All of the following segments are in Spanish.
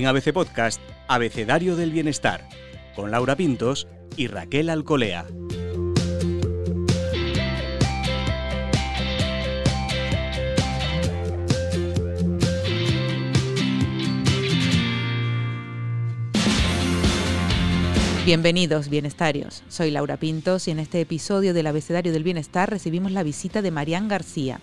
En ABC Podcast, Abecedario del Bienestar, con Laura Pintos y Raquel Alcolea. Bienvenidos, bienestarios. Soy Laura Pintos y en este episodio del Abecedario del Bienestar recibimos la visita de Marian García,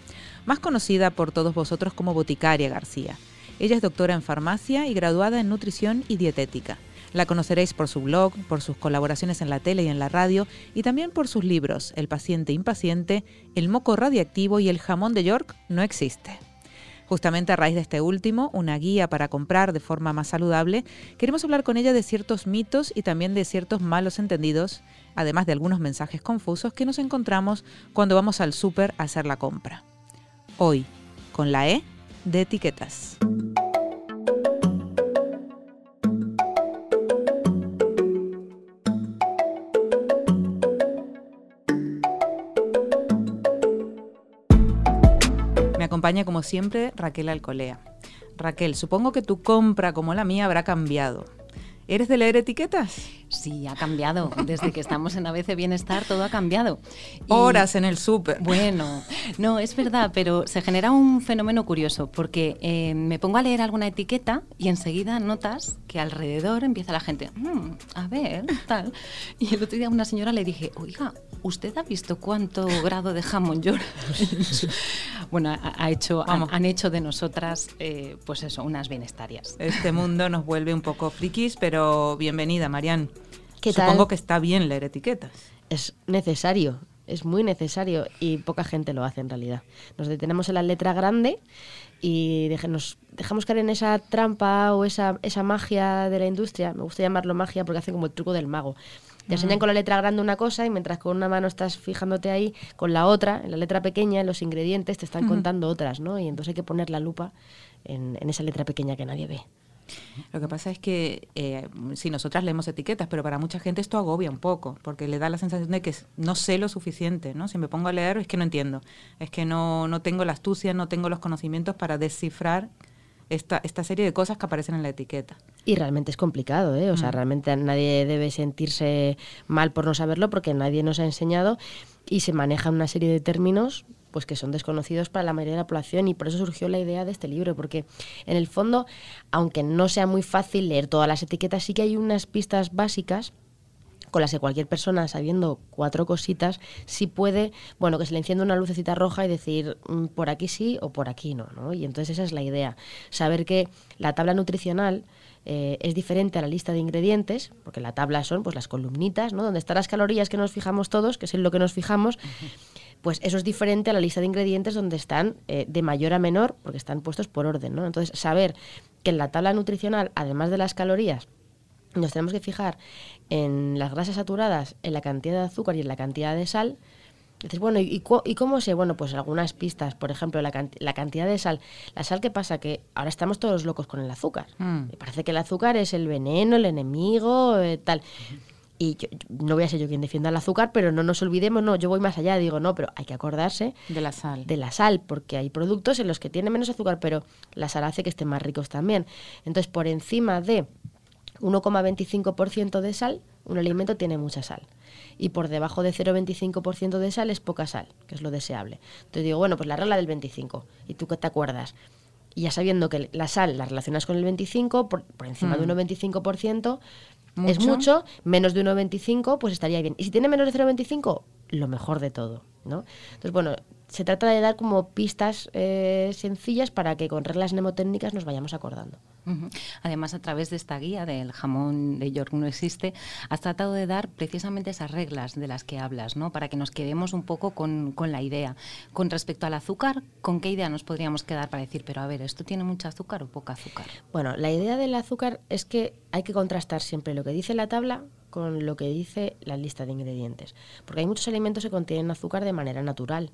más conocida por todos vosotros como Boticaria García. Ella es doctora en farmacia y graduada en nutrición y dietética. La conoceréis por su blog, por sus colaboraciones en la tele y en la radio y también por sus libros El paciente impaciente, El moco radiactivo y El jamón de York no existe. Justamente a raíz de este último, una guía para comprar de forma más saludable, queremos hablar con ella de ciertos mitos y también de ciertos malos entendidos, además de algunos mensajes confusos que nos encontramos cuando vamos al súper a hacer la compra. Hoy, con la E de etiquetas. Acompaña como siempre Raquel Alcolea. Raquel, supongo que tu compra como la mía habrá cambiado. ¿Eres de leer etiquetas? Sí, ha cambiado. Desde que estamos en ABC Bienestar, todo ha cambiado. Horas en el súper. Bueno, no, es verdad, pero se genera un fenómeno curioso, porque eh, me pongo a leer alguna etiqueta y enseguida notas que alrededor empieza la gente, mm, a ver, tal. Y el otro día a una señora le dije, oiga, ¿usted ha visto cuánto grado de jamón llora? bueno, ha, hecho, han, hecho de nosotras, eh, pues eso, unas bienestarias. Este mundo nos vuelve un poco frikis, pero bienvenida, Marian. Supongo que está bien leer etiquetas. Es necesario, es muy necesario y poca gente lo hace en realidad. Nos detenemos en la letra grande y nos dejamos caer en esa trampa o esa, esa magia de la industria. Me gusta llamarlo magia porque hacen como el truco del mago. Te enseñan con la letra grande una cosa y mientras con una mano estás fijándote ahí, con la otra, en la letra pequeña, en los ingredientes, te están contando otras, ¿no? Y entonces hay que poner la lupa en, esa letra pequeña que nadie ve. Lo que pasa es que eh, si nosotras leemos etiquetas, pero para mucha gente esto agobia un poco, porque le da la sensación de que no sé lo suficiente, ¿no? Si me pongo a leer es que no entiendo, es que no, no tengo la astucia, no tengo los conocimientos para descifrar esta, esta serie de cosas que aparecen en la etiqueta. Y realmente es complicado, ¿eh? O sea, mm. realmente nadie debe sentirse mal por no saberlo porque nadie nos ha enseñado y se maneja una serie de términos pues que son desconocidos para la mayoría de la población y por eso surgió la idea de este libro, porque en el fondo, aunque no sea muy fácil leer todas las etiquetas, sí que hay unas pistas básicas con las que cualquier persona, sabiendo cuatro cositas, sí puede, bueno, que se le encienda una lucecita roja y decir mm, por aquí sí o por aquí no, ¿no? Y entonces esa es la idea, saber que la tabla nutricional eh, es diferente a la lista de ingredientes, porque la tabla son pues las columnitas, ¿no? Donde están las calorías que nos fijamos todos, que es en lo que nos fijamos. Pues eso es diferente a la lista de ingredientes donde están eh, de mayor a menor, porque están puestos por orden, ¿no? Entonces, saber que en la tabla nutricional, además de las calorías, nos tenemos que fijar en las grasas saturadas, en la cantidad de azúcar y en la cantidad de sal. Dices, bueno, ¿y, cómo sé? Bueno, pues algunas pistas, por ejemplo, la, cantidad de sal. La sal, ¿qué pasa? Que ahora estamos todos locos con el azúcar. Mm. Me parece que el azúcar es el veneno, el enemigo, eh, tal. Y no voy a ser yo quien defienda el azúcar, pero no nos olvidemos, no, yo voy más allá, digo, no, pero hay que acordarse de la sal. De la sal, porque hay productos en los que tiene menos azúcar, pero la sal hace que estén más ricos también. Entonces, por encima de 1,25% de sal, un alimento tiene mucha sal. Y por debajo de 0,25% de sal es poca sal, que es lo deseable. Entonces digo, bueno, pues la regla del 25. ¿Y tú qué te acuerdas? Y ya sabiendo que la sal la relacionas con el 25, por, encima de 1,25%, es mucho, menos de 1,25 pues estaría bien. Y si tiene menos de 0,25, lo mejor de todo, ¿no? Entonces, bueno, se trata de dar como pistas eh, sencillas para que con reglas mnemotécnicas nos vayamos acordando. Además, a través de esta guía del jamón de York no existe, has tratado de dar precisamente esas reglas de las que hablas, ¿no? Para que nos quedemos un poco con, con la idea. Con respecto al azúcar, ¿con qué idea nos podríamos quedar para decir, pero a ver, ¿esto tiene mucho azúcar o poca azúcar? Bueno, la idea del azúcar es que hay que contrastar siempre lo que dice la tabla con lo que dice la lista de ingredientes. Porque hay muchos alimentos que contienen azúcar de manera natural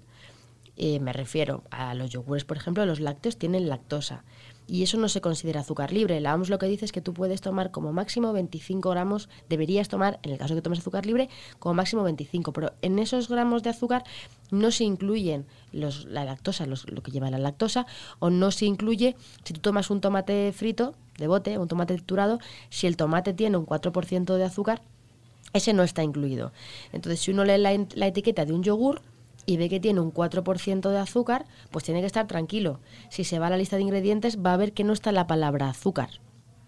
Eh, me refiero a los yogures, por ejemplo, los lácteos tienen lactosa y eso no se considera azúcar libre. La OMS lo que dice es que tú puedes tomar como máximo 25 gramos, deberías tomar, en el caso de que tomes azúcar libre, como máximo 25, pero en esos gramos de azúcar no se incluyen los, la lactosa, lo que lleva la lactosa, o no se incluye, si tú tomas un tomate frito de bote, un tomate triturado, si el tomate tiene un 4% de azúcar, ese no está incluido. Entonces, si uno lee la etiqueta de un yogur, y ve que tiene un 4% de azúcar, pues tiene que estar tranquilo. Si se va a la lista de ingredientes, va a ver que no está la palabra azúcar.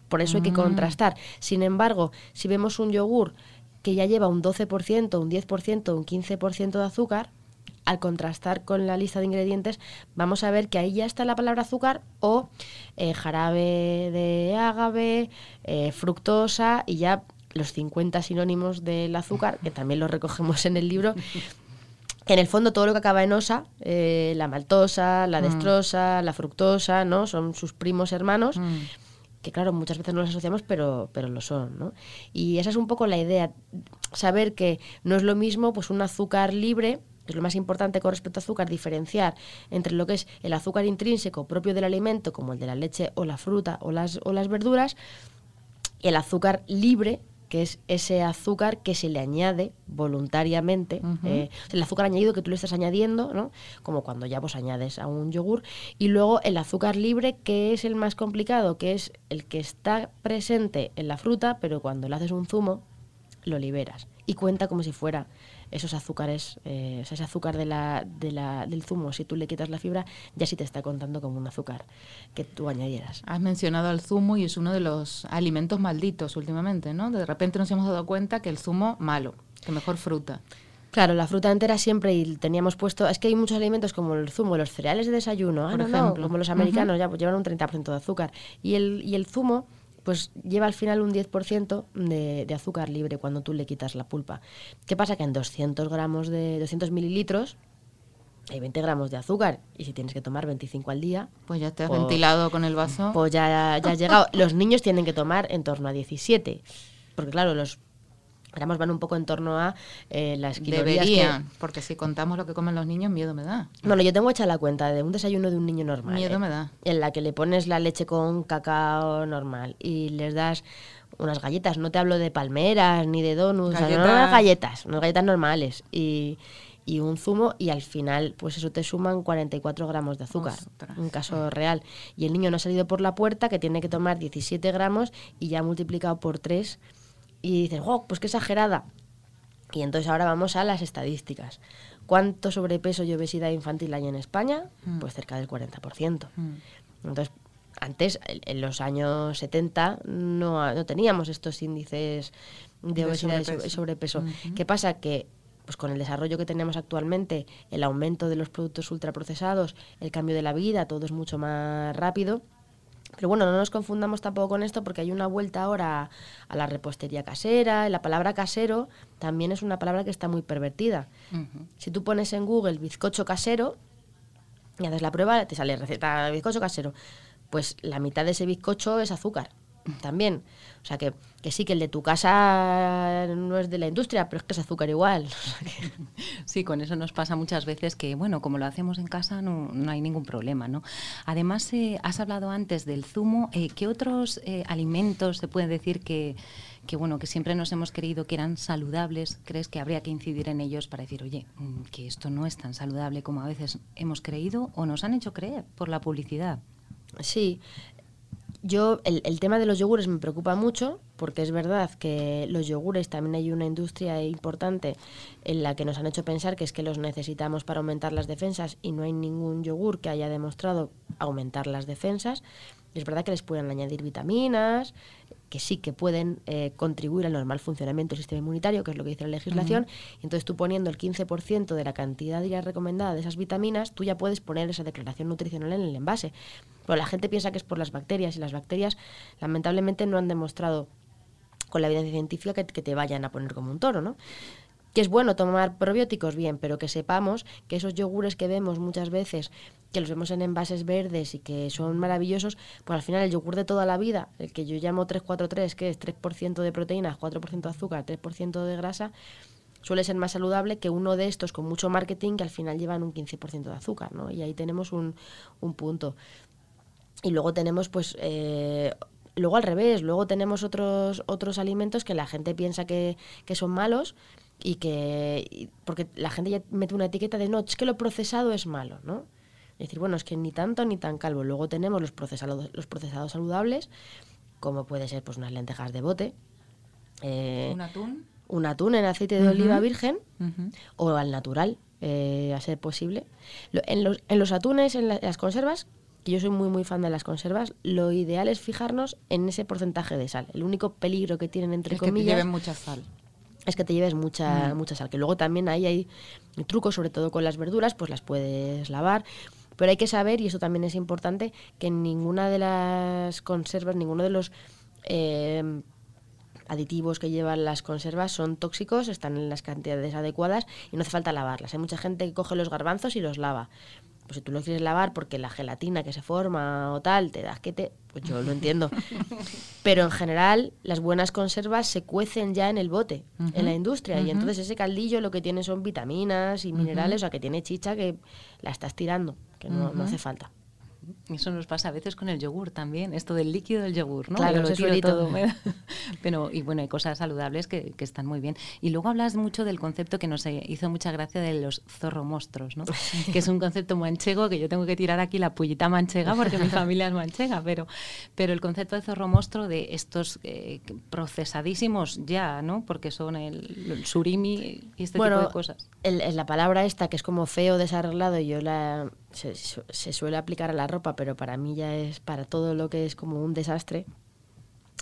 Por eso hay que mm. contrastar. Sin embargo, si vemos un yogur que ya lleva un 12%, un 10%, un 15% de azúcar, al contrastar con la lista de ingredientes, vamos a ver que ahí ya está la palabra azúcar o eh, jarabe de ágave, eh, fructosa y ya los 50 sinónimos del azúcar, que también los recogemos en el libro, en el fondo todo lo que acaba en osa, eh, la maltosa, la mm. destrosa, la fructosa, ¿no? Son sus primos hermanos. Mm. que claro, muchas veces no los asociamos, pero, pero lo son, ¿no? Y esa es un poco la idea, saber que no es lo mismo pues un azúcar libre, que es lo más importante con respecto a azúcar, diferenciar entre lo que es el azúcar intrínseco propio del alimento, como el de la leche o la fruta o las, o las verduras, y el azúcar libre, que es ese azúcar que se le añade voluntariamente, eh, el azúcar añadido que tú le estás añadiendo, ¿no? como cuando ya vos añades a un yogur, y luego el azúcar libre, que es el más complicado, que es el que está presente en la fruta, pero cuando le haces un zumo, lo liberas. Y cuenta como si fuera esos azúcares, eh, ese azúcar de la, de la, del zumo, si tú le quitas la fibra, ya sí te está contando como un azúcar que tú añadieras. Has mencionado al zumo y es uno de los alimentos malditos últimamente, ¿no? De repente nos hemos dado cuenta que el zumo malo, que mejor fruta. Claro, la fruta entera siempre y teníamos puesto, es que hay muchos alimentos como el zumo, los cereales de desayuno, ah, Por ejemplo. como los americanos ya pues, llevan un 30% de azúcar y el, y el zumo pues lleva al final un 10% de, de, azúcar libre cuando tú le quitas la pulpa. ¿Qué pasa? Que en 200 gramos de 200 mililitros hay 20 gramos de azúcar y si tienes que tomar 25 al día... Pues ya te has pues ventilado con el vaso. Pues ya, ya has llegado. Los niños tienen que tomar en torno a 17. Porque claro, los gramos van un poco en torno a eh, las calorías Deberían, porque si contamos lo que comen los niños, miedo me da. Bueno, yo tengo hecha la cuenta de un desayuno de un niño normal. Miedo ¿eh? me da. En la que le pones la leche con cacao normal y les das unas galletas. No te hablo de palmeras ni de donuts, no, unas galletas, unas galletas normales. Y, y un zumo y al final pues eso te suman 44 gramos de azúcar, un caso real. Y el niño no ha salido por la puerta que tiene que tomar 17 gramos y ya multiplicado por 3 y dices, oh, pues qué exagerada. Y entonces ahora vamos a las estadísticas. ¿Cuánto sobrepeso y obesidad infantil hay en España? Mm. Pues cerca del 40%. Mm. Entonces, antes, en los años 70, no, no teníamos estos índices de, obesidad y sobrepeso. ¿Qué pasa? Que pues con el desarrollo que tenemos actualmente, el aumento de los productos ultraprocesados, el cambio de la vida, todo es mucho más rápido pero bueno, no nos confundamos tampoco con esto porque hay una vuelta ahora a la repostería casera. La palabra casero también es una palabra que está muy pervertida. Si tú pones en Google bizcocho casero y haces la prueba, te sale receta de bizcocho casero. Pues la mitad de ese bizcocho es azúcar también. O sea que, que, sí, que el de tu casa no es de la industria, pero es que es azúcar igual. Sí, con eso nos pasa muchas veces que, bueno, como lo hacemos en casa no, no hay ningún problema, ¿no? Además, eh, has hablado antes del zumo. Eh, ¿Qué otros eh, alimentos se puede decir que, que, bueno, que siempre nos hemos creído que eran saludables? ¿Crees que habría que incidir en ellos para decir, oye, mm, que esto no es tan saludable como a veces hemos creído o nos han hecho creer por la publicidad? Sí, yo, el, el, tema de los yogures me preocupa mucho porque es verdad que los yogures también hay una industria importante en la que nos han hecho pensar que es que los necesitamos para aumentar las defensas y no hay ningún yogur que haya demostrado aumentar las defensas. Es verdad que les pueden añadir vitaminas, que sí que pueden eh, contribuir al normal funcionamiento del sistema inmunitario, que es lo que dice la legislación. y entonces tú poniendo el 15% de la cantidad diaria recomendada de esas vitaminas, tú ya puedes poner esa declaración nutricional en el envase. Pero la gente piensa que es por las bacterias y las bacterias lamentablemente no han demostrado con la evidencia científica que, que te vayan a poner como un toro, ¿no? que es bueno tomar probióticos, bien, pero que sepamos que esos yogures que vemos muchas veces, que los vemos en envases verdes y que son maravillosos, pues al final el yogur de toda la vida, el que yo llamo 343, que es 3% de proteínas, 4% de azúcar, 3% de grasa, suele ser más saludable que uno de estos con mucho marketing que al final llevan un 15% de azúcar, ¿no? Y ahí tenemos un, un punto. Y luego tenemos, pues, eh, luego al revés, luego tenemos otros, otros alimentos que la gente piensa que, que son malos y que, porque la gente ya mete una etiqueta de no, es que lo procesado es malo, ¿no? Es decir, bueno, es que ni tanto ni tan calvo. Luego tenemos los procesados, los procesados saludables, como puede ser pues unas lentejas de bote, eh, ¿Un atún? un atún en aceite de oliva virgen o al natural, eh, a ser posible. Lo- en, los, en los atunes, en, la- las conservas, que yo soy muy muy fan de las conservas, lo ideal es fijarnos en ese porcentaje de sal. El único peligro que tienen, entre Es que te comillas, lleven mucha sal. es que te lleves mucha, Mm. mucha sal. Que luego también ahí hay trucos, sobre todo con las verduras, pues las puedes lavar. Pero hay que saber, y eso también es importante, que ninguna de las conservas, ninguno de los eh, aditivos que llevan las conservas son tóxicos, están en las cantidades adecuadas y no hace falta lavarlas. Hay mucha gente que coge los garbanzos y los lava. Pues si tú los quieres lavar porque la gelatina que se forma o tal te da asquete, pues yo lo entiendo. Pero en general, las buenas conservas se cuecen ya en el bote, en la industria. Y entonces ese caldillo lo que tiene son vitaminas y minerales, o sea, que tiene chicha que la estás tirando, que no, no hace falta. Eso nos pasa a veces con el yogur también, esto del líquido del yogur, ¿no? Claro, Yo lo tiro solito. todo, da- Pero, y bueno, hay cosas saludables que, que están muy bien. Y luego hablas mucho del concepto que nos eh, hizo mucha gracia de los zorromostros, ¿no? Que es un concepto manchego que yo tengo que tirar aquí la pullita manchega porque mi familia es manchega, pero, pero el concepto de zorromostro de estos eh, procesadísimos ya, ¿no? Porque son el, el surimi y este tipo de cosas. el- la palabra esta que es como feo, desarreglado, yo la se suele aplicar a la ropa, pero para mí ya es para todo lo que es como un desastre.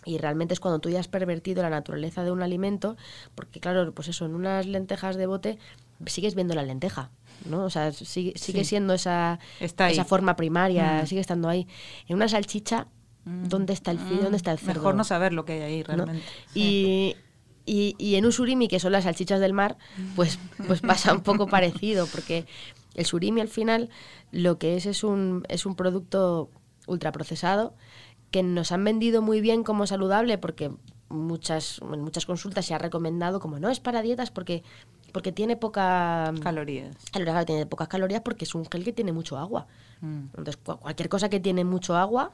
Y realmente es cuando tú ya has pervertido la naturaleza de un alimento, porque claro, pues eso, en unas lentejas de bote sigues viendo la lenteja, ¿no? O sea, sigue, sigue Sí. siendo esa, esa forma primaria, Mm. sigue estando ahí. En una salchicha, ¿dónde está el filo? ¿Dónde está el cerdo? Mejor no saber lo que hay ahí ¿no? realmente. Sí. Y, y, y en un surimi, que son las salchichas del mar, pues, pues pasa un poco parecido, porque el surimi al final lo que es es un, es un producto ultraprocesado que nos han vendido muy bien como saludable, porque muchas, en muchas consultas se ha recomendado como no es para dietas porque, porque tiene poca Calorías. calorías, tiene pocas calorías porque es un gel que tiene mucho agua. Mm. Entonces, cu- cualquier cosa que tiene mucho agua,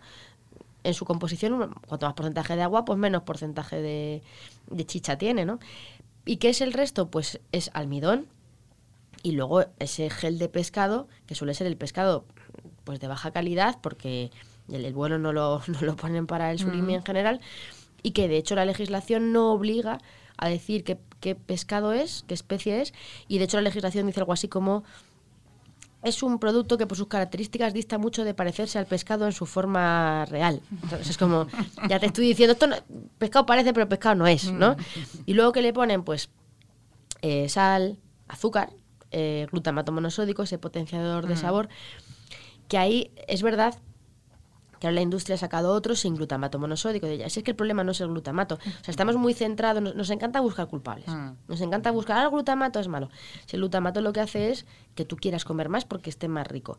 en su composición, cuanto más porcentaje de agua, pues menos porcentaje de, de chicha tiene, ¿no? ¿Y qué es el resto? Pues es almidón y luego ese gel de pescado, que suele ser el pescado pues de baja calidad, porque el, el bueno no lo, no lo ponen para el surimi en general, y que de hecho la legislación no obliga a decir qué, qué pescado es, qué especie es, y de hecho la legislación dice algo así como es un producto que por sus características dista mucho de parecerse al pescado en su forma real. Entonces es como, ya te estoy diciendo, esto no- pescado parece, pero pescado no es, ¿no? Y luego que le ponen, pues, eh, sal, azúcar, eh, glutamato monosódico, ese potenciador de sabor, que ahí es verdad que ahora la industria ha sacado otros sin glutamato monosódico. De ella. Si es que el problema no es el glutamato. O sea, estamos muy centrados, nos, nos encanta buscar culpables. Mm. Nos encanta buscar, ah, el glutamato es malo. Si el glutamato lo que hace es que tú quieras comer más porque esté más rico.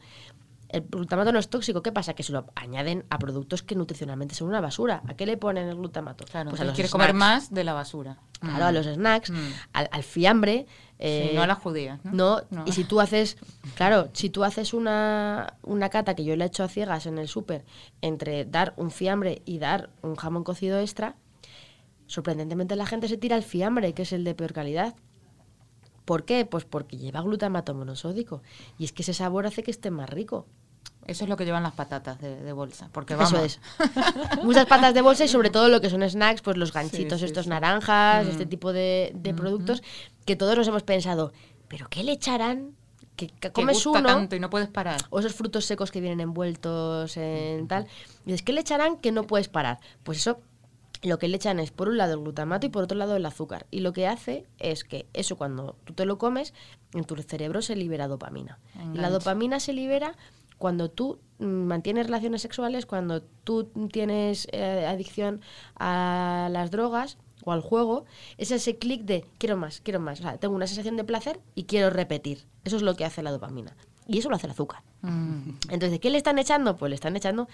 El glutamato no es tóxico, ¿qué pasa? Que se lo añaden a productos que nutricionalmente son una basura. ¿A qué le ponen el glutamato? Claro, pues a los quieres comer más de la basura. Claro, a los snacks, Mm. al, al fiambre. eh, Sí, no a las judías, ¿no? No, No. y si tú haces, claro, si tú haces una, una cata que yo le he hecho a ciegas en el súper entre dar un fiambre y dar un jamón cocido extra, sorprendentemente la gente se tira al fiambre, que es el de peor calidad. ¿Por qué? Pues porque lleva glutamato monosódico. Y es que ese sabor hace que esté más rico. Eso es lo que llevan las patatas de, de bolsa. Porque vamos. Eso es. Muchas patas de bolsa y sobre todo lo que son snacks, pues los ganchitos sí, estos sí. naranjas, Mm. este tipo de, de productos, que todos nos hemos pensado, ¿pero qué le echarán? Que, que comes gusta uno, tanto y no puedes parar. o esos frutos secos que vienen envueltos en tal. Y dices, ¿qué le echarán que no puedes parar? Pues eso, lo que le echan es por un lado el glutamato y por otro lado el azúcar. Y lo que hace es que eso cuando tú te lo comes, en tu cerebro se libera dopamina. La dopamina se libera cuando tú mantienes relaciones sexuales, cuando tú tienes eh, adicción a las drogas o al juego, es ese clic de quiero más, quiero más. O sea, tengo una sensación de placer y quiero repetir. Eso es lo que hace la dopamina. Y eso lo hace el azúcar. Mm. Entonces, ¿qué le están echando? Pues le están echando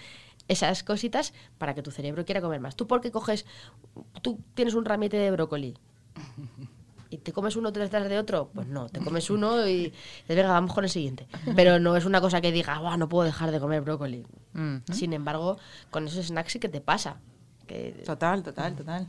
esas cositas para que tu cerebro quiera comer más. Tú porque coges, tú tienes un ramete de brócoli ¿Y te comes uno detrás de otro? Pues no, te comes uno y venga, vamos con el siguiente. Pero no es una cosa que diga, "Buah, no puedo dejar de comer brócoli. Mm. Sin embargo, con esos snacks sí que te pasa. Que Total, total, total.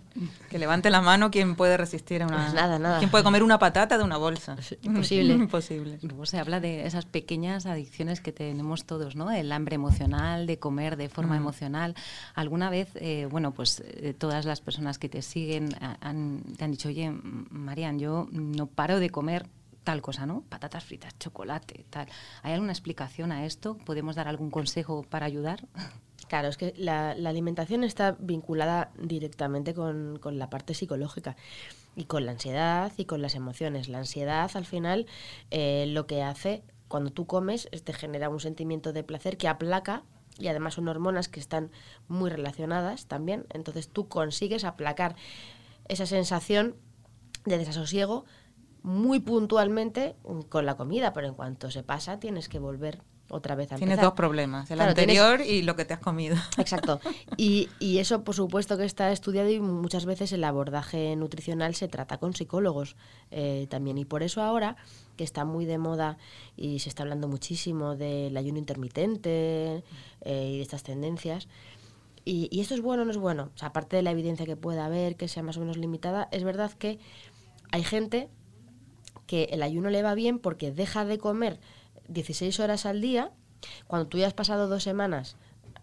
Que levante la mano quien puede resistir a una... Pues nada, nada. ¿Quién puede comer una patata de una bolsa? imposible. Imposible. Luego se habla de esas pequeñas adicciones que tenemos todos, ¿no? El hambre emocional, de comer de forma Mm. emocional. Alguna vez, eh, bueno, pues eh, todas las personas que te siguen han, te han dicho, oye, Marian, yo no paro de comer tal cosa, ¿no? Patatas fritas, chocolate, tal. ¿Hay alguna explicación a esto? ¿Podemos dar algún consejo para ayudar? Claro, es que la, alimentación está vinculada directamente con, la parte psicológica y con la ansiedad y con las emociones. La ansiedad, al final, eh, lo que hace cuando tú comes es te genera un sentimiento de placer que aplaca y además son hormonas que están muy relacionadas también. Entonces tú consigues aplacar esa sensación de desasosiego muy puntualmente con la comida, pero en cuanto se pasa tienes que volver otra vez a Tienes empezar. dos problemas, el Claro, tienes- anterior y lo que te has comido. Exacto. Y, y eso, por supuesto, que está estudiado y muchas veces el abordaje nutricional se trata con psicólogos eh, también. Y por eso ahora, que está muy de moda y se está hablando muchísimo del ayuno intermitente eh, y de estas tendencias, y, y esto es bueno o no es bueno. O sea, aparte de la evidencia que pueda haber, que sea más o menos limitada, es verdad que hay gente que el ayuno le va bien porque deja de comer 16 horas al día. Cuando tú ya has pasado dos semanas,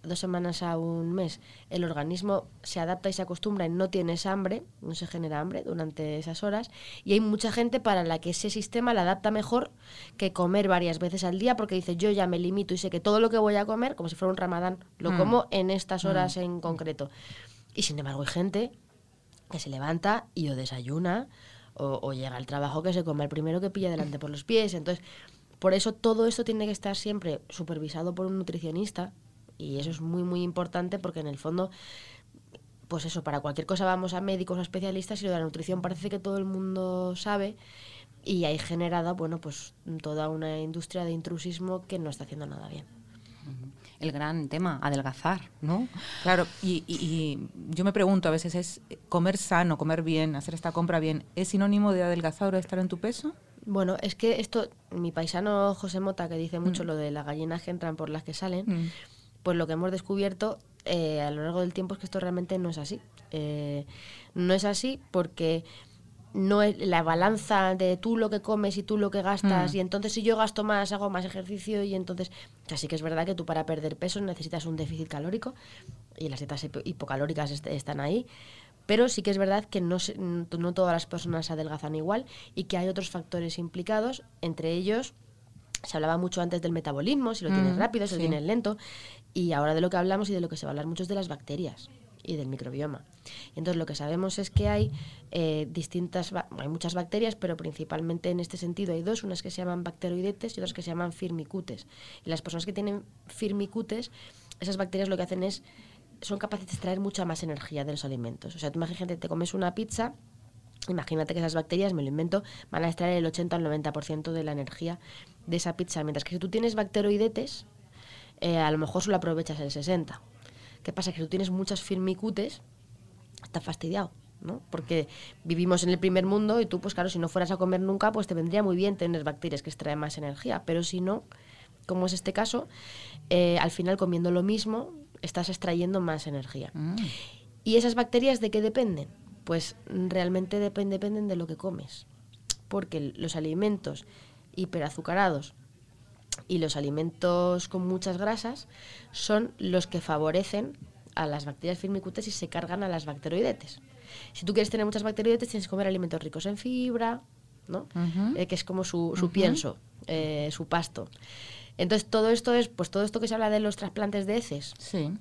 dos semanas a un mes, el organismo se adapta y se acostumbra y no tienes hambre, no se genera hambre durante esas horas. Y hay mucha gente para la que ese sistema le adapta mejor que comer varias veces al día porque dice yo ya me limito y sé que todo lo que voy a comer, como si fuera un ramadán, lo Mm. como en estas horas en concreto. Y sin embargo hay gente que se levanta y o desayuna o, o llega al trabajo que se come el primero que pilla delante por los pies. Entonces, por eso todo esto tiene que estar siempre supervisado por un nutricionista y eso es muy, muy importante porque en el fondo, pues eso, para cualquier cosa vamos a médicos o especialistas y lo de la nutrición parece que todo el mundo sabe y hay generada, bueno, pues toda una industria de intrusismo que no está haciendo nada bien. El gran tema, adelgazar, ¿no? Claro, y, y- y yo me pregunto a veces, ¿es comer sano, comer bien, hacer esta compra bien, es sinónimo de adelgazar o de estar en tu peso? Bueno, es que esto, mi paisano José Mota, que dice mucho lo de las gallinas que entran por las que salen, Mm. pues lo que hemos descubierto eh, a lo largo del tiempo es que esto realmente no es así. Eh, no es así porque no es la balanza de tú lo que comes y tú lo que gastas Mm. y entonces si yo gasto más hago más ejercicio y entonces así que es verdad que tú para perder peso necesitas un déficit calórico y las dietas hipo- hipocalóricas est- están ahí pero sí que es verdad que no, no todas las personas adelgazan igual y que hay otros factores implicados entre ellos se hablaba mucho antes del metabolismo, si lo tienes Mm, rápido, si lo tienes lento, y ahora de lo que hablamos y de lo que se va a hablar mucho es de las bacterias y del microbioma. Y entonces lo que sabemos es que hay eh, distintas, hay muchas bacterias, pero principalmente en este sentido hay dos, unas que se llaman bacteroidetes y otras que se llaman firmicutes. Y las personas que tienen firmicutes, esas bacterias lo que hacen es, son capaces de extraer mucha más energía de los alimentos. O sea, tú imagínate, te comes una pizza Imagínate que esas bacterias, me lo invento, van a extraer el 80 al 90% de la energía de esa pizza. Mientras que si tú tienes bacteroidetes, eh, a lo mejor solo aprovechas el 60. ¿Qué pasa? Que si tú tienes muchas firmicutes, estás fastidiado, ¿no? Porque vivimos en el primer mundo y tú, pues claro, si no fueras a comer nunca, pues te vendría muy bien tener bacterias que extraen más energía. Pero si no, como es este caso, eh, al final comiendo lo mismo, estás extrayendo más energía. Mm. ¿Y esas bacterias de qué dependen? Pues realmente depen- dependen de lo que comes. Porque los alimentos hiperazucarados y los alimentos con muchas grasas son los que favorecen a las bacterias firmicutes y se cargan a las bacteroidetes. Si tú quieres tener muchas bacteroidetes, tienes que comer alimentos ricos en fibra, ¿no? Eh, que es como su, su pienso, eh, su pasto. Entonces, todo esto es, pues todo esto que se habla de los trasplantes de heces, Sí.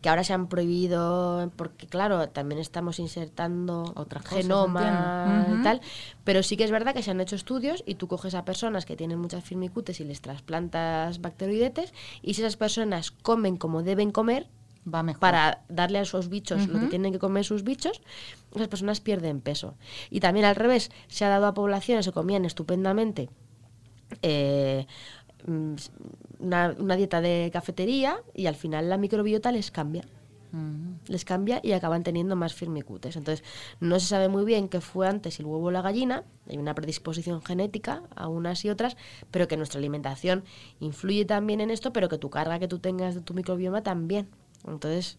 que ahora se han prohibido porque claro también estamos insertando Otras genoma y tal pero sí que es verdad que se han hecho estudios y tú coges a personas que tienen muchas firmicutes y les trasplantas bacteroidetes y si esas personas comen como deben comer Va mejor. para darle a esos bichos lo que tienen que comer sus bichos, esas personas pierden peso. Y también al revés, se ha dado a poblaciones que comían estupendamente eh, mm, una, una dieta de cafetería y al final la microbiota les cambia. Les cambia y acaban teniendo más firmicutes. Entonces, no se sabe muy bien qué fue antes el huevo o la gallina. Hay una predisposición genética a unas y otras, pero que nuestra alimentación influye también en esto, pero que tu carga que tú tengas de tu microbioma también. Entonces,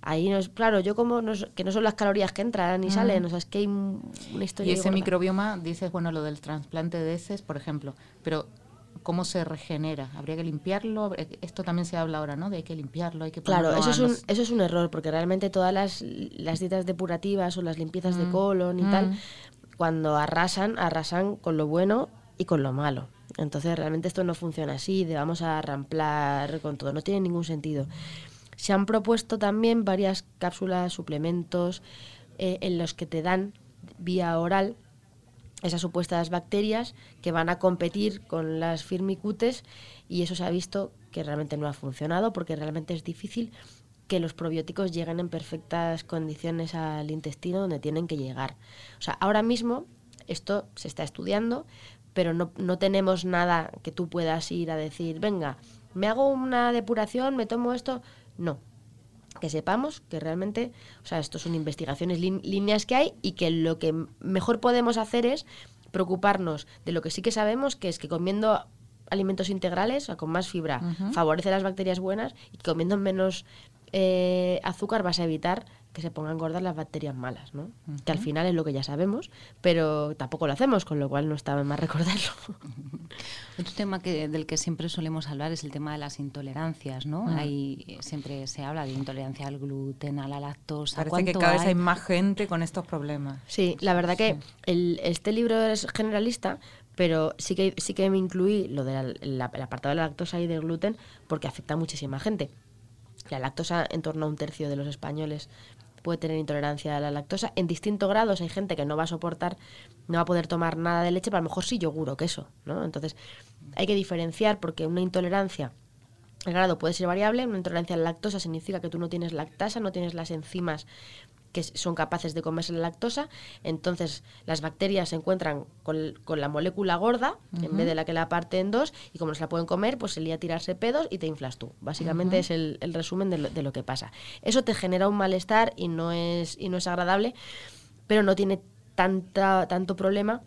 ahí no es, claro, yo como que no son las calorías que entran y salen, o sea, es que hay una historia. Y ese microbioma, dices, bueno, lo del trasplante de heces, por ejemplo, pero ¿cómo se regenera? ¿Habría que limpiarlo? Esto también se habla ahora, ¿no? De hay que limpiarlo, hay que Claro, eso es, un, eso es un error, porque realmente todas las, las dietas depurativas o las limpiezas de mm. colon y tal, mm. cuando arrasan, arrasan con lo bueno y con lo malo. Entonces realmente esto no funciona así, de vamos a ramplar con todo, no tiene ningún sentido. Se han propuesto también varias cápsulas, suplementos, eh, en los que te dan vía oral esas supuestas bacterias que van a competir con las firmicutes y eso se ha visto que realmente no ha funcionado porque realmente es difícil que los probióticos lleguen en perfectas condiciones al intestino donde tienen que llegar. O sea, ahora mismo esto se está estudiando, pero no, no tenemos nada que tú puedas ir a decir, venga, me hago una depuración, me tomo esto. No. Que sepamos que realmente, o sea, esto son investigaciones, líneas que hay y que lo que mejor podemos hacer es preocuparnos de lo que sí que sabemos, que es que comiendo alimentos integrales, o sea, con más fibra, favorece las bacterias buenas y que comiendo menos eh, azúcar vas a evitar que se pongan gordas las bacterias malas, ¿no? Que al final es lo que ya sabemos, pero tampoco lo hacemos, con lo cual no está más recordarlo. Otro tema que, del que siempre solemos hablar es el tema de las intolerancias, ¿no? Mm. Ahí siempre se habla de intolerancia al gluten, a la lactosa. Parece que cada vez hay? más gente con estos problemas. Sí, la verdad que el, este libro es generalista, pero sí que, sí que me incluí lo del apartado de la lactosa y del gluten porque afecta a muchísima gente. La lactosa en torno a un tercio de los españoles puede tener intolerancia a la lactosa. En distintos grados hay gente que no va a soportar, no va a poder tomar nada de leche, pero a lo mejor sí yogur o queso, ¿no? Entonces hay que diferenciar porque una intolerancia, el grado puede ser variable, una intolerancia a la lactosa significa que tú no tienes lactasa, no tienes las enzimas que son capaces de comerse la lactosa, entonces las bacterias se encuentran con, la molécula gorda en vez de la que la parte en dos y como no se la pueden comer, pues se lía a tirarse pedos y te inflas tú. Básicamente es el, resumen de lo, de lo, que pasa. Eso te genera un malestar y no es, y no es agradable, pero no tiene tanta, tanto problema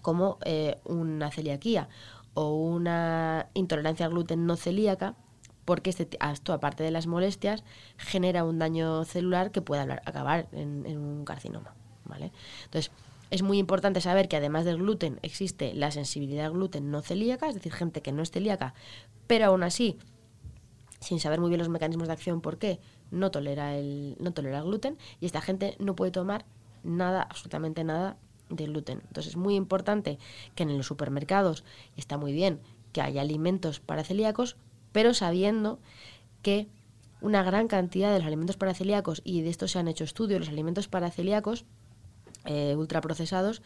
como eh, una celiaquía o una intolerancia al gluten no celíaca, porque este, esto, aparte de las molestias, genera un daño celular que puede acabar en, un carcinoma. ¿vale? Entonces, es muy importante saber que además del gluten existe la sensibilidad al gluten no celíaca, es decir, gente que no es celíaca, pero aún así, sin saber muy bien los mecanismos de acción por qué, no tolera el, no tolera el gluten y esta gente no puede tomar nada, absolutamente nada de gluten. Entonces es muy importante que en los supermercados está muy bien que haya alimentos para celíacos, pero sabiendo que una gran cantidad de los alimentos paracelíacos, y de esto se han hecho estudios, los alimentos paracelíacos eh, ultraprocesados,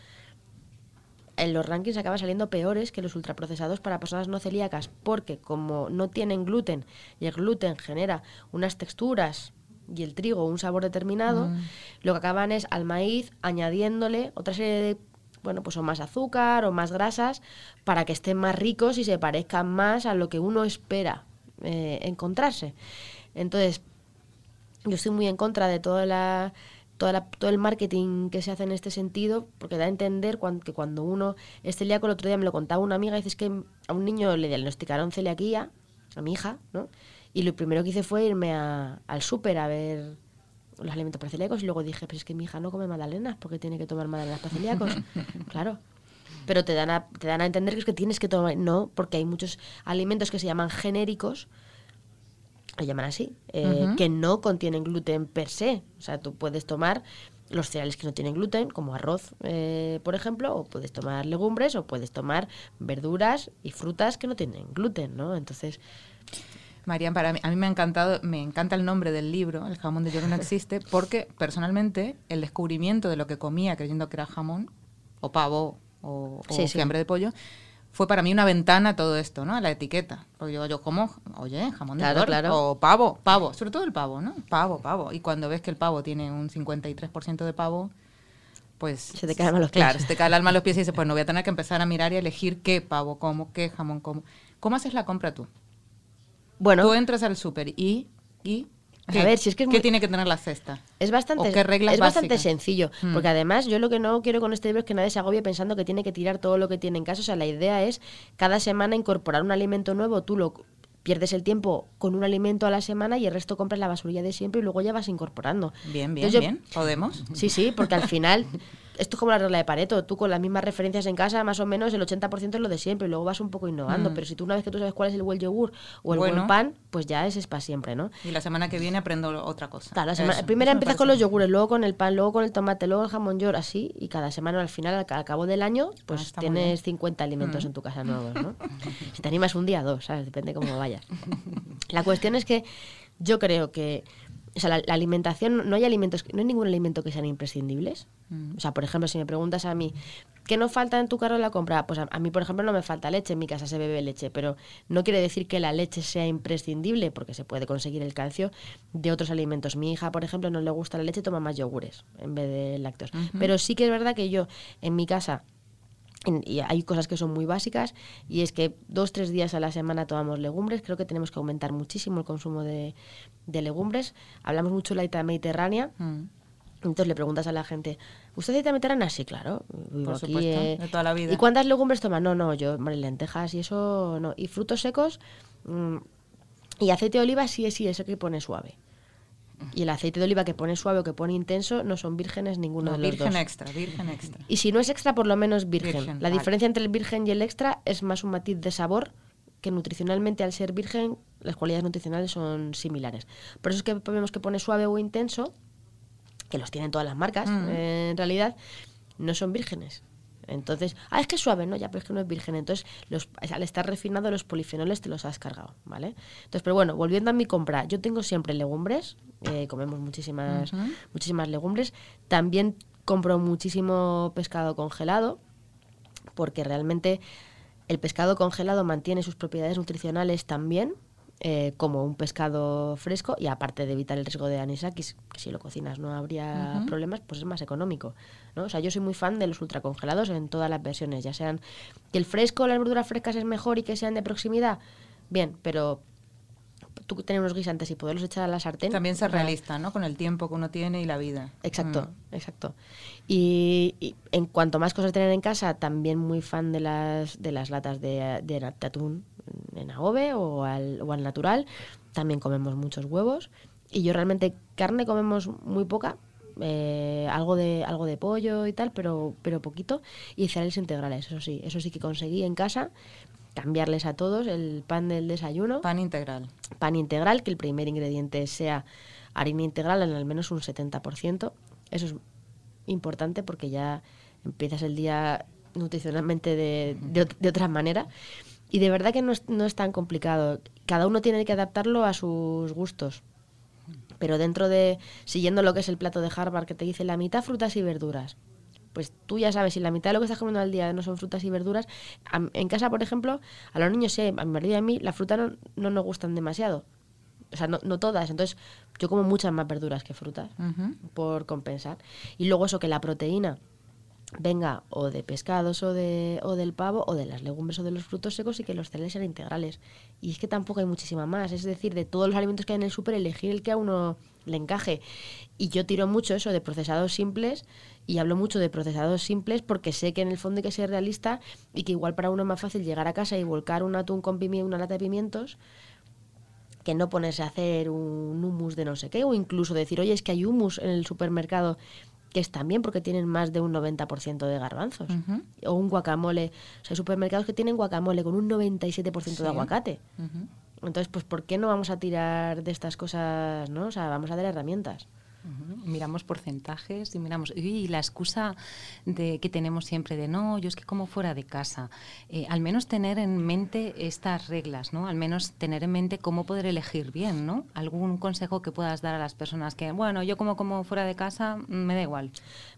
en los rankings acaban saliendo peores que los ultraprocesados para personas no celíacas, porque como no tienen gluten y el gluten genera unas texturas y el trigo un sabor determinado, mm. lo que acaban es al maíz añadiéndole otra serie de bueno, pues o más azúcar o más grasas para que estén más ricos y se parezcan más a lo que uno espera eh, encontrarse. Entonces, yo estoy muy en contra de toda la, toda todo el marketing que se hace en este sentido, porque da a entender que cuando uno es celíaco, el otro día me lo contaba una amiga, dice que a un niño le diagnosticaron celiaquía, a mi hija, ¿no? Y lo primero que hice fue irme al súper a ver los alimentos para celíacos y luego dije, pues es que mi hija no come magdalenas porque tiene que tomar magdalenas para celíacos. claro. Pero te dan, a, te dan a entender que es que tienes que tomar, no, porque hay muchos alimentos que se llaman genéricos, lo llaman así, eh, que no contienen gluten per se. O sea, tú puedes tomar los cereales que no tienen gluten, como arroz, eh, por ejemplo, o puedes tomar legumbres, o puedes tomar verduras y frutas que no tienen gluten, ¿no? Entonces, Marian, para mí, a mí me ha encantado, me encanta el nombre del libro, El jamón de york no existe, porque personalmente el descubrimiento de lo que comía creyendo que era jamón, o pavo, o, fiambre de pollo, fue para mí una ventana a todo esto, ¿no? A la etiqueta. Porque yo, yo como, oye, jamón de york, o pavo, pavo, sobre todo el pavo, ¿no? Pavo, pavo. Y cuando ves que el pavo tiene un 53% de pavo, pues... Se te cae el alma los pies. Claro, se te cae el alma los pies y dices, pues no voy a tener que empezar a mirar y elegir qué pavo como, qué jamón como. ¿Cómo haces la compra tú? Bueno. Tú entras al súper y, y A ¿Qué- ver, si es que es ¿Qué muy- tiene que tener la cesta? Es bastante, ¿O qué reglas es bastante sencillo, Mm. porque además yo lo que no quiero con este libro es que nadie se agobie pensando que tiene que tirar todo lo que tiene en casa. O sea, la idea es cada semana incorporar un alimento nuevo, tú lo pierdes el tiempo con un alimento a la semana y el resto compras la basurilla de siempre y luego ya vas incorporando. Bien, bien, yo- bien. ¿Podemos? Sí, sí, porque al final esto es como la regla de Pareto, tú con las mismas referencias en casa más o menos el 80% es lo de siempre y luego vas un poco innovando, Mm. pero si tú una vez que tú sabes cuál es el buen yogur o el Bueno. buen pan, pues ya ese es para siempre, ¿no? Y la semana que viene aprendo otra cosa. Claro, la semana- Eso, primero eso empiezas con los yogures, luego con el pan, luego con el tomate, luego el jamón york, así, y cada semana al final, al, ca- al cabo del año, pues Ah, muy tienes bien. 50 alimentos Mm. en tu casa nuevos, ¿no? si te animas un día, dos, ¿sabes? Depende cómo vayas. La cuestión es que yo creo que, o sea, la, la alimentación, no hay alimentos, no hay ningún alimento que sean imprescindibles. Mm. O sea, por ejemplo, si me preguntas a mí, ¿qué no falta en tu carro en la compra? Pues a, a mí, por ejemplo, no me falta leche, en mi casa se bebe leche, pero no quiere decir que la leche sea imprescindible, porque se puede conseguir el calcio de otros alimentos. Mi hija, por ejemplo, no le gusta la leche, toma más yogures en vez de lácteos. Pero sí que es verdad que yo, en mi casa, y hay cosas que son muy básicas y es que dos tres días a la semana tomamos legumbres creo que tenemos que aumentar muchísimo el consumo de, de legumbres hablamos mucho de la dieta mediterránea Mm. entonces le preguntas a la gente ¿usted dieta mediterránea? sí claro vivo Por aquí, supuesto, eh". de toda la vida. ¿y cuántas legumbres toma? no no yo hombre, lentejas y eso no y frutos secos mm, y aceite de oliva sí sí eso que pone suave y el aceite de oliva que pone suave o que pone intenso no son vírgenes ninguno No, de los virgen dos extra, virgen extra. y si no es extra, por lo menos virgen. Virgen, la vale. diferencia entre el virgen y el extra es más un matiz de sabor que nutricionalmente al ser virgen las cualidades nutricionales son similares. Por eso es que vemos que pone suave o intenso, que los tienen todas las marcas, Mm. eh, en realidad no son vírgenes. Entonces, ah, es que es suave, no, ya, pero es que no es virgen. Entonces, los, al estar refinado, los polifenoles te los has cargado, ¿vale? Entonces, pero bueno, volviendo a mi compra, yo tengo siempre legumbres, eh, comemos muchísimas, muchísimas legumbres. También compro muchísimo pescado congelado, porque realmente el pescado congelado mantiene sus propiedades nutricionales también, eh, como un pescado fresco, y aparte de evitar el riesgo de anisakis, que si lo cocinas no habría problemas, pues es más económico. ¿no? O sea, yo soy muy fan de los ultracongelados en todas las versiones, ya sean que el fresco, las verduras frescas es mejor y que sean de proximidad, bien, pero tú tener unos guisantes y poderlos echar a la sartén. También ser realista, ¿no? Con el tiempo que uno tiene y la vida. Exacto, Mm. exacto. Y, y en cuanto más cosas tener en casa, también muy fan de las, de las latas de, de, de atún en AOVE o al, o al natural. También comemos muchos huevos. Y yo realmente carne comemos muy poca. eh, algo de algo de pollo y tal, pero, pero poquito. Y cereales integrales, eso sí. Eso sí que conseguí en casa cambiarles a todos el pan del desayuno Pan integral. pan integral, que el primer ingrediente sea harina integral en al menos un 70%. Eso es importante porque ya empiezas el día nutricionalmente de, de de otra manera. Y de verdad que no es, no es tan complicado. Cada uno tiene que adaptarlo a sus gustos. Pero dentro de, siguiendo lo que es el plato de Harvard que te dice la mitad frutas y verduras, pues tú ya sabes, si la mitad de lo que estás comiendo al día no son frutas y verduras, a- en casa, por ejemplo, a los niños, sí, a mi marido y a mí, la fruta no, no nos gustan demasiado. O sea, no, no todas. Entonces, yo como muchas más verduras que frutas por compensar. Y luego eso, que la proteína venga o de pescados o, de, o del pavo o de las legumbres o de los frutos secos y que los cereales sean integrales. Y es que tampoco hay muchísima más. Es decir, de todos los alimentos que hay en el súper, elegir el que a uno le encaje. Y yo tiro mucho eso de procesados simples y hablo mucho de procesados simples porque sé que en el fondo hay que ser realista y que igual para uno es más fácil llegar a casa y volcar un atún con pimiento, una lata de pimientos que no ponerse a hacer un hummus de no sé qué, o incluso decir, oye, es que hay hummus en el supermercado que están bien porque tienen más de un 90% de garbanzos. O un guacamole. O sea, hay supermercados que tienen guacamole con un 97% Sí. de aguacate. Entonces, pues, ¿por qué no vamos a tirar de estas cosas, no? O sea, vamos a dar herramientas. Miramos porcentajes y miramos. Y la excusa de que tenemos siempre de no, yo es que como fuera de casa. Eh, al menos tener en mente estas reglas, ¿no? Al menos tener en mente cómo poder elegir bien, ¿no? Algún consejo que puedas dar a las personas que, bueno, yo como como fuera de casa, me da igual.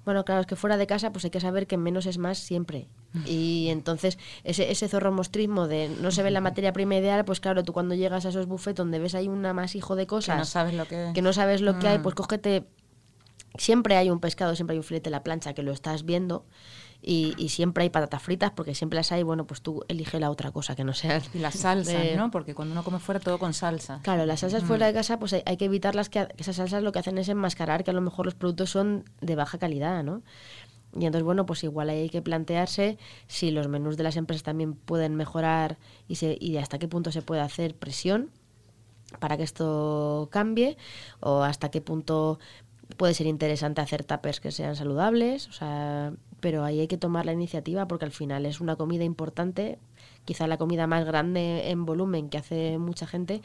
Bueno, claro, es que fuera de casa pues hay que saber que menos es más siempre. Y entonces ese, ese zorromostrismo de no se ve la materia prima ideal, pues claro, tú cuando llegas a esos buffets donde ves ahí un amasijo de cosas Que no sabes lo que... que no sabes lo que hay, Mm. pues cógete. Siempre hay un pescado, siempre hay un filete en la plancha que lo estás viendo y, y siempre hay patatas fritas porque siempre las hay, bueno, pues tú elige la otra cosa que no sea... Y las salsas, de- ¿no? Porque cuando uno come fuera todo con salsa. Claro, las salsas fuera de casa, pues hay, hay que evitarlas, que esas salsas lo que hacen es enmascarar que a lo mejor los productos son de baja calidad, ¿no? Y entonces, bueno, pues igual hay que plantearse si los menús de las empresas también pueden mejorar y, se, y hasta qué punto se puede hacer presión para que esto cambie o hasta qué punto puede ser interesante hacer tuppers que sean saludables, o sea, pero ahí hay que tomar la iniciativa porque al final es una comida importante, quizá la comida más grande en volumen que hace mucha gente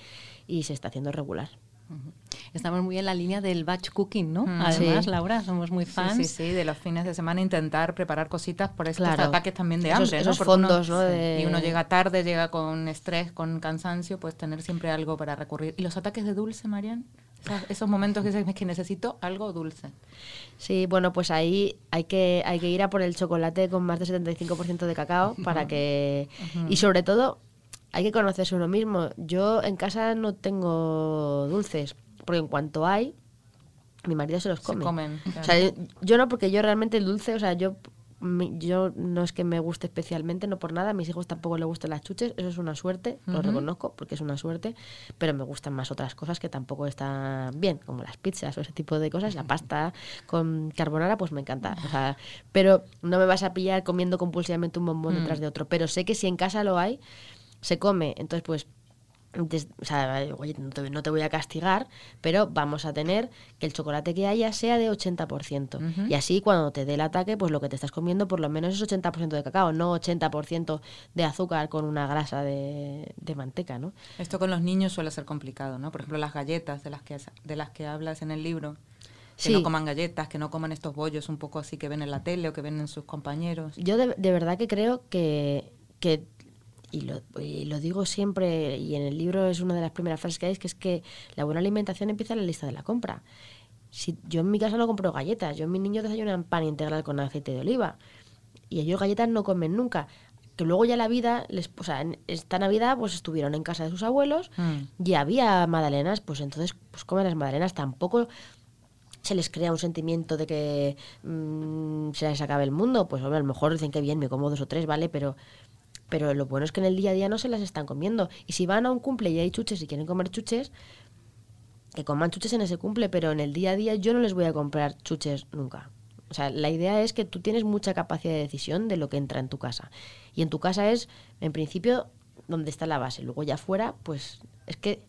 y se está haciendo regular. Estamos muy en la línea del batch cooking, ¿no? Mm, Además, sí. Laura, somos muy Sí, fans. sí, sí, de los fines de semana intentar preparar cositas por estos Claro. ataques también de Esos- hambre, ¿no? esos Porque uno- fondos, ¿no? de- Y uno llega tarde, llega con estrés, con cansancio, pues tener siempre algo para recurrir. ¿Y los ataques de dulce, Marian? Esos, momentos que dices "Es que necesito algo dulce. Sí, bueno, pues ahí hay que, hay que ir a por el chocolate con más de 75% de cacao para que... Y sobre todo, hay que conocerse uno mismo. Yo en casa no tengo dulces, porque en cuanto hay, mi marido se los Se come. comen. O sea, yo, no, porque yo realmente el dulce, o sea, yo, yo no es que me guste especialmente, no por nada, a mis hijos tampoco les gustan las chuches, eso es una suerte, lo reconozco, porque es una suerte, pero me gustan más otras cosas que tampoco están bien, como las pizzas o ese tipo de cosas, la pasta con carbonara, pues me encanta, o sea, pero no me vas a pillar comiendo compulsivamente un bombón Mm. detrás de otro, pero sé que si en casa lo hay, se come, entonces pues des- o sea, oye, no te, no te voy a castigar, pero vamos a tener que el chocolate que haya sea de 80%. Ujú. Y así cuando te dé el ataque, pues lo que te estás comiendo por lo menos es 80% de cacao, no 80% de azúcar con una grasa de, de manteca, ¿no? Esto con los niños suele ser complicado, ¿no? Por ejemplo, las galletas de las que, de las que hablas en el libro. Que Sí. no coman galletas, que no coman estos bollos un poco así que ven en la tele o que ven en sus compañeros. Yo de, de verdad que creo que, que y, lo, y lo digo siempre, y en el libro es una de las primeras frases que hay, es que es que la buena alimentación empieza en la lista de la compra. Si, yo en mi casa no compro galletas, yo en mis niños desayunan pan integral con aceite de oliva, y ellos galletas no comen nunca. Que luego ya la vida, les, o sea, en esta Navidad pues estuvieron en casa de sus abuelos Mm. y había magdalenas, pues entonces pues comen las magdalenas. Tampoco se les crea un sentimiento de que mm, se les acabe el mundo. Pues hombre, a lo mejor dicen que bien, me como dos o tres, ¿vale? Pero, pero lo bueno es que en el día a día no se las están comiendo. Y si van a un cumple y hay chuches y quieren comer chuches, que coman chuches en ese cumple, pero en el día a día yo no les voy a comprar chuches nunca. O sea, la idea es que tú tienes mucha capacidad de decisión de lo que entra en tu casa. Y en tu casa es, en principio, donde está la base. Luego ya fuera, pues es que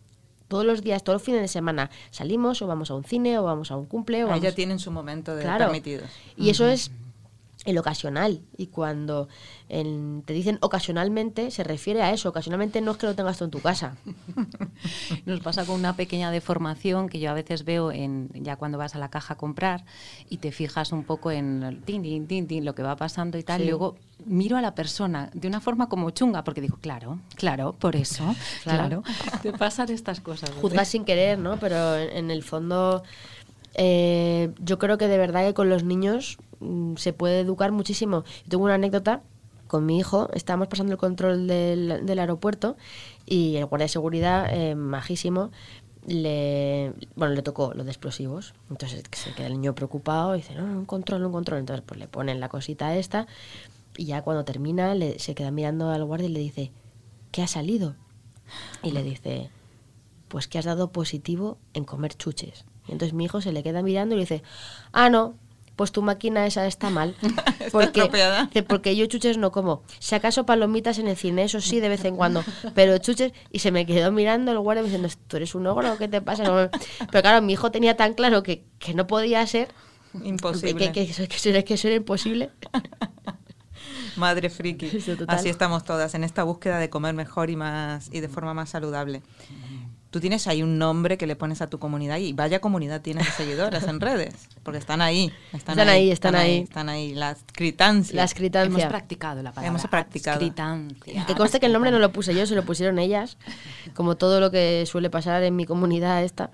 todos los días, todos los fines de semana salimos o vamos a un cine o vamos a un cumple o Ahí vamos... ya tienen su momento de Claro. permitidos. Y eso es el ocasional. Y cuando en- te dicen ocasionalmente, se refiere a eso. Ocasionalmente no es que lo tengas tú en tu casa. Nos pasa con una pequeña deformación que yo a veces veo en ya cuando vas a la caja a comprar y te fijas un poco en el tin, tin, tin, tin, lo que va pasando y tal. Sí. Y luego miro a la persona de una forma como chunga porque digo, claro, claro, por eso, Claro. claro. Te pasan estas cosas. ¿verdad? Juzgas sin querer, ¿no? Pero en, en el fondo eh, yo creo que de verdad que con los niños se puede educar muchísimo. Yo tengo una anécdota con mi hijo, estábamos pasando el control del, aeropuerto y el guardia de seguridad, eh, majísimo, le, bueno, le tocó lo de explosivos. Entonces se queda el niño preocupado y dice, no, un control, un control. Entonces pues le ponen la cosita esta y ya cuando termina le- se queda mirando al guardia y le dice, ¿qué ha salido? Y le dice, pues que has dado positivo en comer chuches. Y entonces mi hijo se le queda mirando y le dice, ah, no, pues tu máquina esa está mal. Porque, porque yo chuches no como. Si acaso palomitas en el cine, eso sí, de vez en cuando. Pero chuches, y se me quedó mirando el guardia diciendo, ¿tú eres un ogro? ¿Qué te pasa? No, Pero claro, mi hijo tenía tan claro que, que no podía ser, Imposible. que, que, que, que eso era imposible. Madre friki. Así estamos todas, en esta búsqueda de comer mejor y más y de forma más saludable. Tú tienes ahí un nombre que le pones a tu comunidad y vaya comunidad tienes de seguidoras en redes, porque están ahí, están, Están ahí, están ahí. están ahí, las critancias. Las Hemos critancias. practicado la palabra. Hemos practicado. adscritancia. Que conste que el nombre no lo puse yo, se lo pusieron ellas, como todo lo que suele pasar en mi comunidad esta.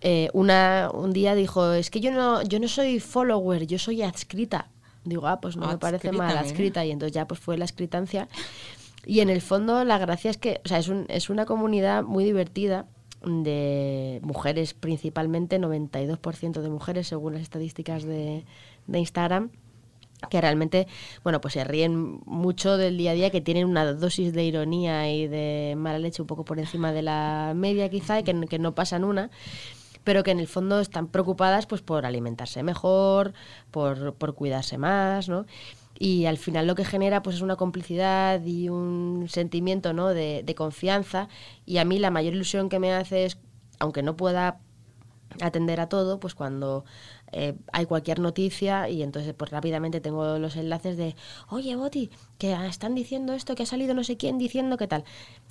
Eh, una, un día dijo, es que yo no, yo no soy follower, yo soy adscrita. Digo, ah, pues no me parece Adscrita, mal, mira. adscrita. Y entonces ya pues fue la adscritancia. Y en el fondo la gracia es que, o sea, es, un- es una comunidad muy divertida de mujeres principalmente, 92% de mujeres según las estadísticas de, de Instagram. que realmente, bueno, pues se ríen mucho del día a día, que tienen una dosis de ironía y de mala leche un poco por encima de la media quizá, y que, que no pasan una pero que en el fondo están preocupadas pues por alimentarse mejor, por, por cuidarse más, ¿no? Y al final lo que genera pues es una complicidad y un sentimiento ¿no? de, de, confianza y a mí la mayor ilusión que me hace es aunque no pueda atender a todo pues cuando eh, hay cualquier noticia y entonces pues rápidamente tengo los enlaces de oye Boti que están diciendo esto que ha salido no sé quién diciendo qué tal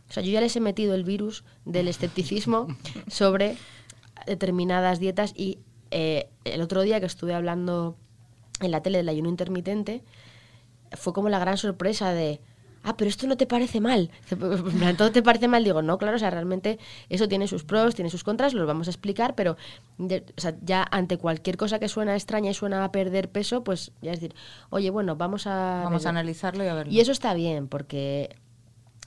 o sea yo ya les he metido el virus del escepticismo sobre determinadas dietas y eh, el otro día que estuve hablando en la tele del ayuno intermitente fue como la gran sorpresa de, ah, pero esto no te parece mal. ¿Todo te parece mal? Digo, no, claro, o sea, realmente eso tiene sus pros, tiene sus contras, los vamos a explicar, pero o sea, ya ante cualquier cosa que suena extraña y suena a perder peso, pues ya es decir, oye, bueno, vamos a... Vamos a analizarlo y a verlo. Y eso está bien, porque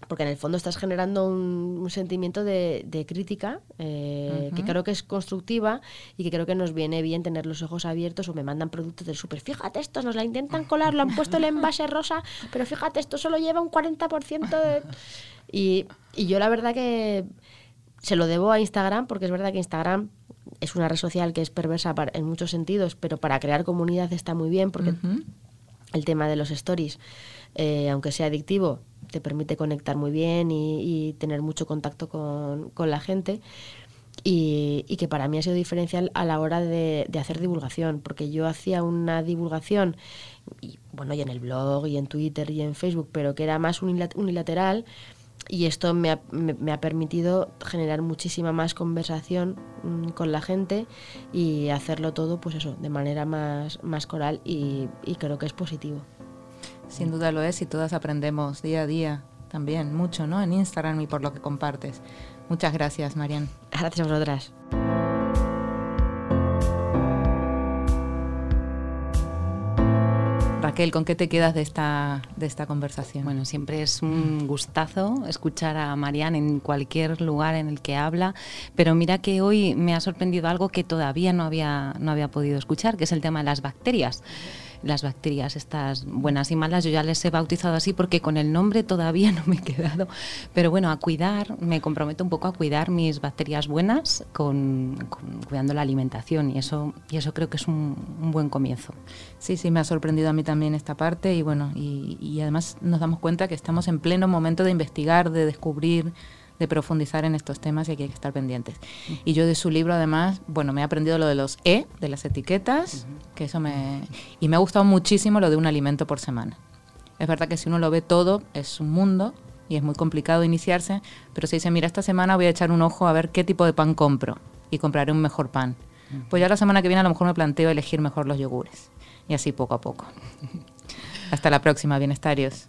porque en el fondo estás generando un, sentimiento de, crítica eh, que creo que es constructiva y que creo que nos viene bien tener los ojos abiertos o me mandan productos del súper. Fíjate, estos nos la intentan colar, lo han puesto el envase rosa, pero fíjate, esto solo lleva un 40% de... Y, y yo la verdad que se lo debo a Instagram, porque es verdad que Instagram es una red social que es perversa en muchos sentidos, pero para crear comunidad está muy bien, porque el tema de los stories, eh, aunque sea adictivo, te permite conectar muy bien y, tener mucho contacto con, la gente. Y, que para mí ha sido diferencial a la hora de, hacer divulgación, porque yo hacía una divulgación, bueno, y en el blog, y en Twitter, y en Facebook, pero que era más unilateral, y esto me ha, me, ha, permitido generar muchísima más conversación mm, con la gente y hacerlo todo, pues eso, de manera más, más coral y creo que es positivo. Sin duda lo es y todas aprendemos día a día también mucho, ¿no? En Instagram y por lo que compartes. Muchas gracias, Marian. Gracias a vosotras. Raquel, ¿con qué te quedas de esta, de esta conversación? Bueno, siempre es un gustazo escuchar a Marian en cualquier lugar en el que habla, pero mira que hoy me ha sorprendido algo que todavía no había, no había podido escuchar, que es el tema de las bacterias las bacterias estas buenas y malas, yo ya les he bautizado así porque con el nombre todavía no me he quedado, pero bueno, a cuidar, me comprometo un poco a cuidar mis bacterias buenas con, cuidando la alimentación y eso, y eso creo que es un, buen comienzo. Sí, sí, me ha sorprendido a mí también esta parte y bueno, y, y además nos damos cuenta que estamos en pleno momento de investigar, de descubrir de profundizar en estos temas y aquí hay que estar pendientes. Y yo de su libro además, bueno, me he aprendido lo de los E, de las etiquetas, que eso me... Y me ha gustado muchísimo lo de un alimento por semana. Es verdad que si uno lo ve todo, es un mundo y es muy complicado iniciarse, pero se dice, mira, esta semana voy a echar un ojo a ver qué tipo de pan compro y compraré un mejor pan. Pues ya la semana que viene a lo mejor me planteo elegir mejor los yogures. Y así poco a poco. Hasta la próxima, bienestarios.